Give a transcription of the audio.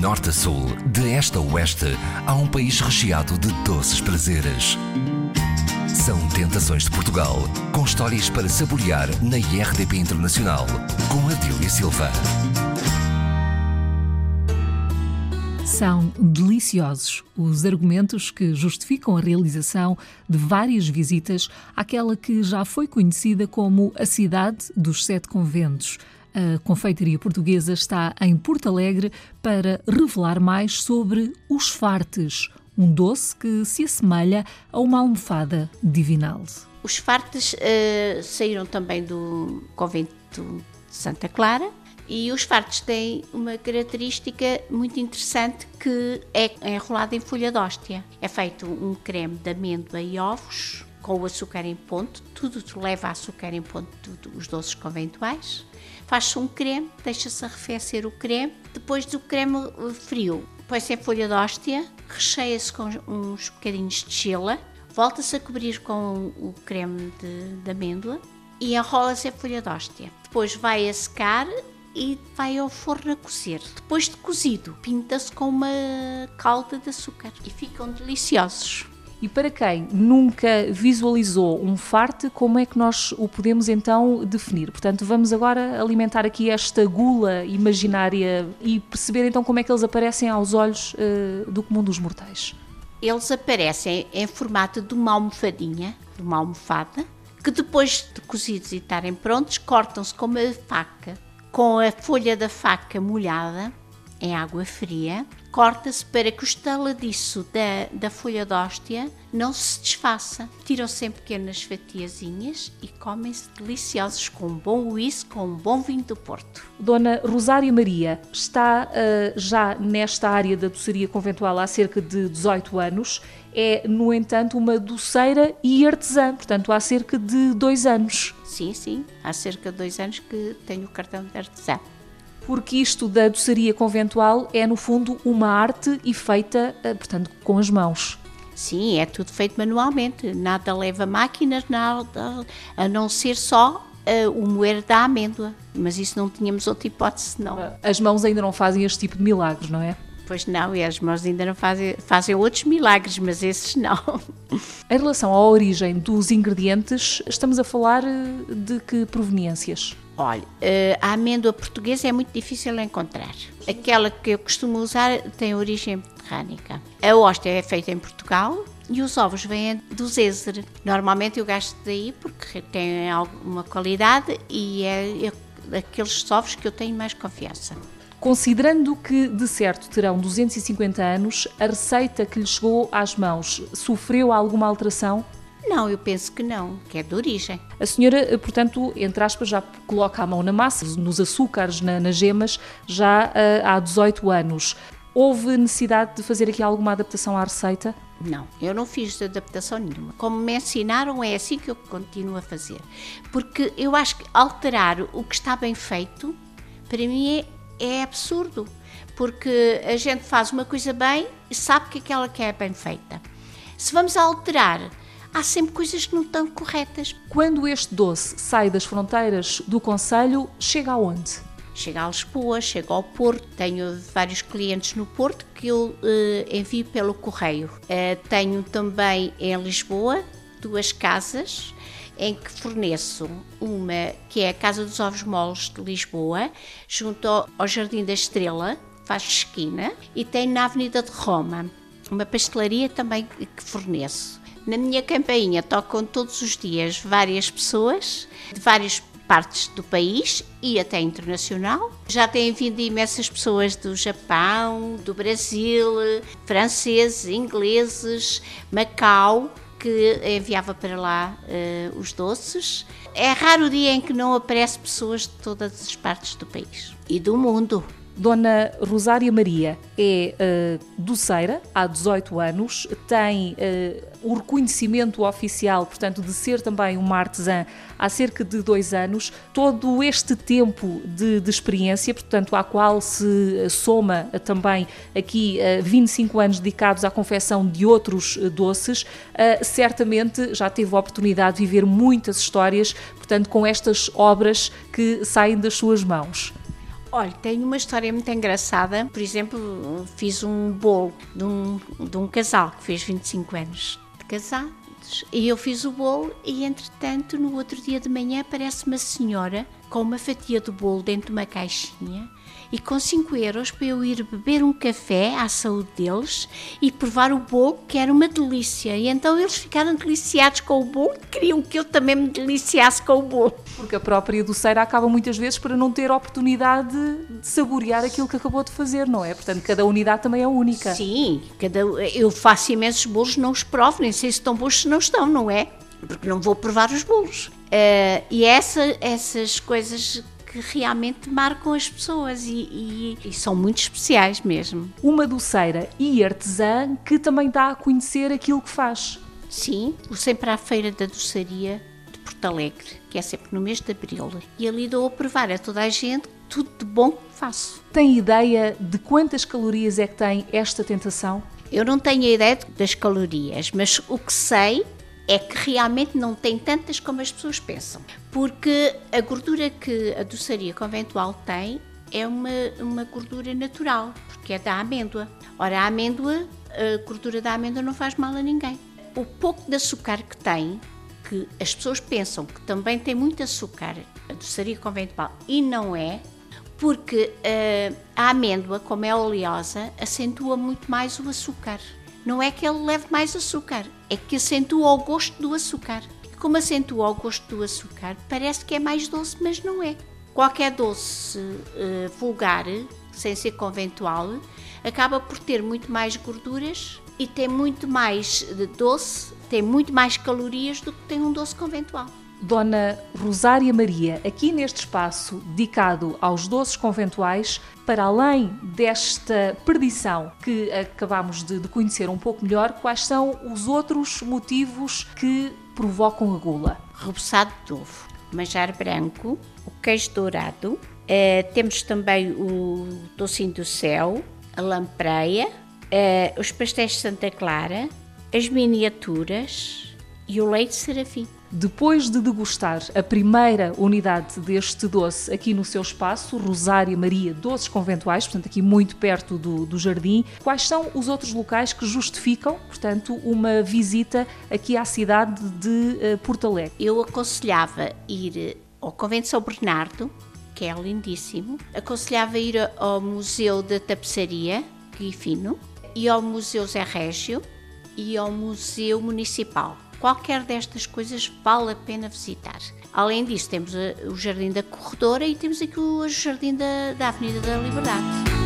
norte a sul, de este a oeste, há um país recheado de doces prazeres. São Tentações de Portugal, com histórias para saborear na IRDP Internacional, com Adília Silva. São deliciosos os argumentos que justificam a realização de várias visitas àquela que já foi conhecida como a cidade dos sete conventos. A confeitaria portuguesa está em Porto Alegre para revelar mais sobre os fartes, um doce que se assemelha a uma almofada divinal. Os fartes uh, saíram também do convento de Santa Clara e os fartos têm uma característica muito interessante que é enrolado em folha de hóstia. É feito um creme de amêndoa e ovos com o açúcar em ponto, tudo leva açúcar em ponto, tudo, os doces conventuais. Faz-se um creme, deixa-se arrefecer o creme, depois do creme eh, frio, põe-se em folha de hóstia, recheia-se com uns bocadinhos de gela, volta-se a cobrir com o creme de, de amêndoa e enrola-se em folha de hóstia. Depois vai a secar e vai ao forno a cozer. Depois de cozido, pinta-se com uma calda de açúcar e ficam deliciosos. E para quem nunca visualizou um farte, como é que nós o podemos então definir? Portanto, vamos agora alimentar aqui esta gula imaginária e perceber então como é que eles aparecem aos olhos uh, do comum dos mortais. Eles aparecem em formato de uma almofadinha, de uma almofada, que depois de cozidos e estarem prontos, cortam-se com uma faca com a folha da faca molhada em água fria, corta-se para que o estaladiço da, da folha de hóstia não se desfaça. Tiram-se em pequenas fatiazinhas e comem-se deliciosos com um bom whisky, com um bom vinho do Porto. Dona Rosário Maria está uh, já nesta área da doçaria conventual há cerca de 18 anos. É, no entanto, uma doceira e artesã, portanto, há cerca de dois anos. Sim, sim, há cerca de dois anos que tenho o cartão de artesã porque isto da doçaria conventual é, no fundo, uma arte e feita, eh, portanto, com as mãos. Sim, é tudo feito manualmente, nada leva máquinas, nada, a não ser só uh, o moer da amêndoa. Mas isso não tínhamos outra hipótese, não. As mãos ainda não fazem este tipo de milagres, não é? Pois não, e as mãos ainda não fazem, fazem outros milagres, mas esses não. Em relação à origem dos ingredientes, estamos a falar eh, de que proveniências? Olha, eh, a amêndoa portuguesa é muito difícil de encontrar. Aquela que eu costumo usar tem origem mediterrânica. A hóstia é feita em Portugal e os ovos vêm do Zézer. Normalmente eu gasto daí porque tem alguma qualidade e é aqueles ovos que eu tenho mais confiança. Considerando que, de certo, terão 250 anos, a receita que lhe chegou às mãos sofreu alguma alteração? Não, eu penso que não, que é de origem. A senhora, portanto, entre aspas, já coloca a mão na massa, nos açúcares, na, nas gemas, já uh, há 18 anos. Houve necessidade de fazer aqui alguma adaptação à receita? Não, eu não fiz adaptação nenhuma. Como me ensinaram, é assim que eu continuo a fazer. Porque eu acho que alterar o que está bem feito, para mim é, é absurdo. Porque a gente faz uma coisa bem e sabe que aquela que é bem feita. Se vamos alterar há sempre coisas que não estão corretas. Quando este doce sai das fronteiras do Conselho, chega aonde? Chega a Lisboa, chega ao Porto. Tenho vários clientes no Porto que eu uh, envio pelo correio. Uh, tenho também em Lisboa duas casas em que forneço uma que é a Casa dos Ovos Moles de Lisboa, junto ao Jardim da Estrela, faz esquina, e tem na Avenida de Roma uma pastelaria também que forneço. Na minha campainha tocam todos os dias várias pessoas de várias partes do país e até internacional. Já têm vindo imensas pessoas do Japão, do Brasil, franceses, ingleses, Macau, que enviava para lá uh, os doces. É raro o dia em que não aparece pessoas de todas as partes do país e do mundo. Dona Rosária Maria é uh, doceira há 18 anos, tem uh, o reconhecimento oficial, portanto, de ser também uma artesã há cerca de dois anos. Todo este tempo de, de experiência, portanto, à qual se soma também aqui uh, 25 anos dedicados à confecção de outros doces, certamente já teve a oportunidade de viver muitas histórias, portanto, com estas obras que saem das suas mãos. Olha, tenho uma história muito engraçada. Por exemplo, fiz um bolo de um, de um casal que fez 25 anos de casados. E eu fiz o bolo e, entretanto, no outro dia de manhã aparece uma senhora com uma fatia de bolo dentro de uma caixinha e com 5 euros para eu ir beber um café à saúde deles e provar o bolo, que era uma delícia. E então eles ficaram deliciados com o bolo e queriam que eu também me deliciasse com o bolo. Porque a própria doceira acaba muitas vezes para não ter oportunidade de saborear aquilo que acabou de fazer, não é? Portanto, cada unidade também é única. Sim, cada, eu faço imensos bolos, não os provo, nem sei se estão bons se não estão, não é? Porque não vou provar os bolos. Uh, e essa, essas coisas que realmente marcam as pessoas e, e, e, são muito especiais mesmo. Uma doceira e artesã que também dá a conhecer aquilo que faz. Sim, vou sempre à Feira da Doçaria de Porto Alegre, que é sempre no mês de Abril. E ali dou a provar a toda a gente tudo de bom que faço. Tem ideia de quantas calorias é que tem esta tentação? Eu não tenho a ideia das calorias, mas o que sei é que realmente não tem tantas como as pessoas pensam. Porque a gordura que a doçaria conventual tem é uma, uma gordura natural, porque é da amêndoa. Ora, a amêndoa, a gordura da amêndoa não faz mal a ninguém. O pouco de açúcar que tem, que as pessoas pensam que também tem muito açúcar, a doçaria conventual, e não é, porque uh, a amêndoa, como é oleosa, acentua muito mais o açúcar. Não é que ele leve mais açúcar, é que acentua o gosto do açúcar. E como acentua o gosto do açúcar, parece que é mais doce, mas não é. Qualquer doce uh, vulgar, sem ser conventual, acaba por ter muito mais gorduras e tem muito mais doce, tem muito mais calorias do que tem um doce conventual. Dona Rosária Maria, aqui neste espaço dedicado aos doces conventuais, para além desta perdição que acabamos de, de conhecer um pouco melhor, quais são os outros motivos que provocam a gula? Reboçado de ovo, manjar branco, o queijo dourado, eh, temos também o docinho do céu, a lampreia, eh, os pastéis de Santa Clara, as miniaturas e o leite serafim. Depois de degustar a primeira unidade deste doce aqui no seu espaço, Rosária Maria Doces Conventuais, portanto aqui muito perto do, do jardim, quais são os outros locais que justificam, portanto, uma visita aqui à cidade de uh, Porto Alegre? Eu aconselhava ir ao Convento São Bernardo, que é lindíssimo, aconselhava ir ao Museu da Tapeçaria, Guifino, e ao Museu Zé Régio e ao Museu Municipal. Qualquer destas coisas vale a pena visitar. Além disso, temos o Jardim da Corredora e temos aqui o Jardim da, da Avenida da Liberdade.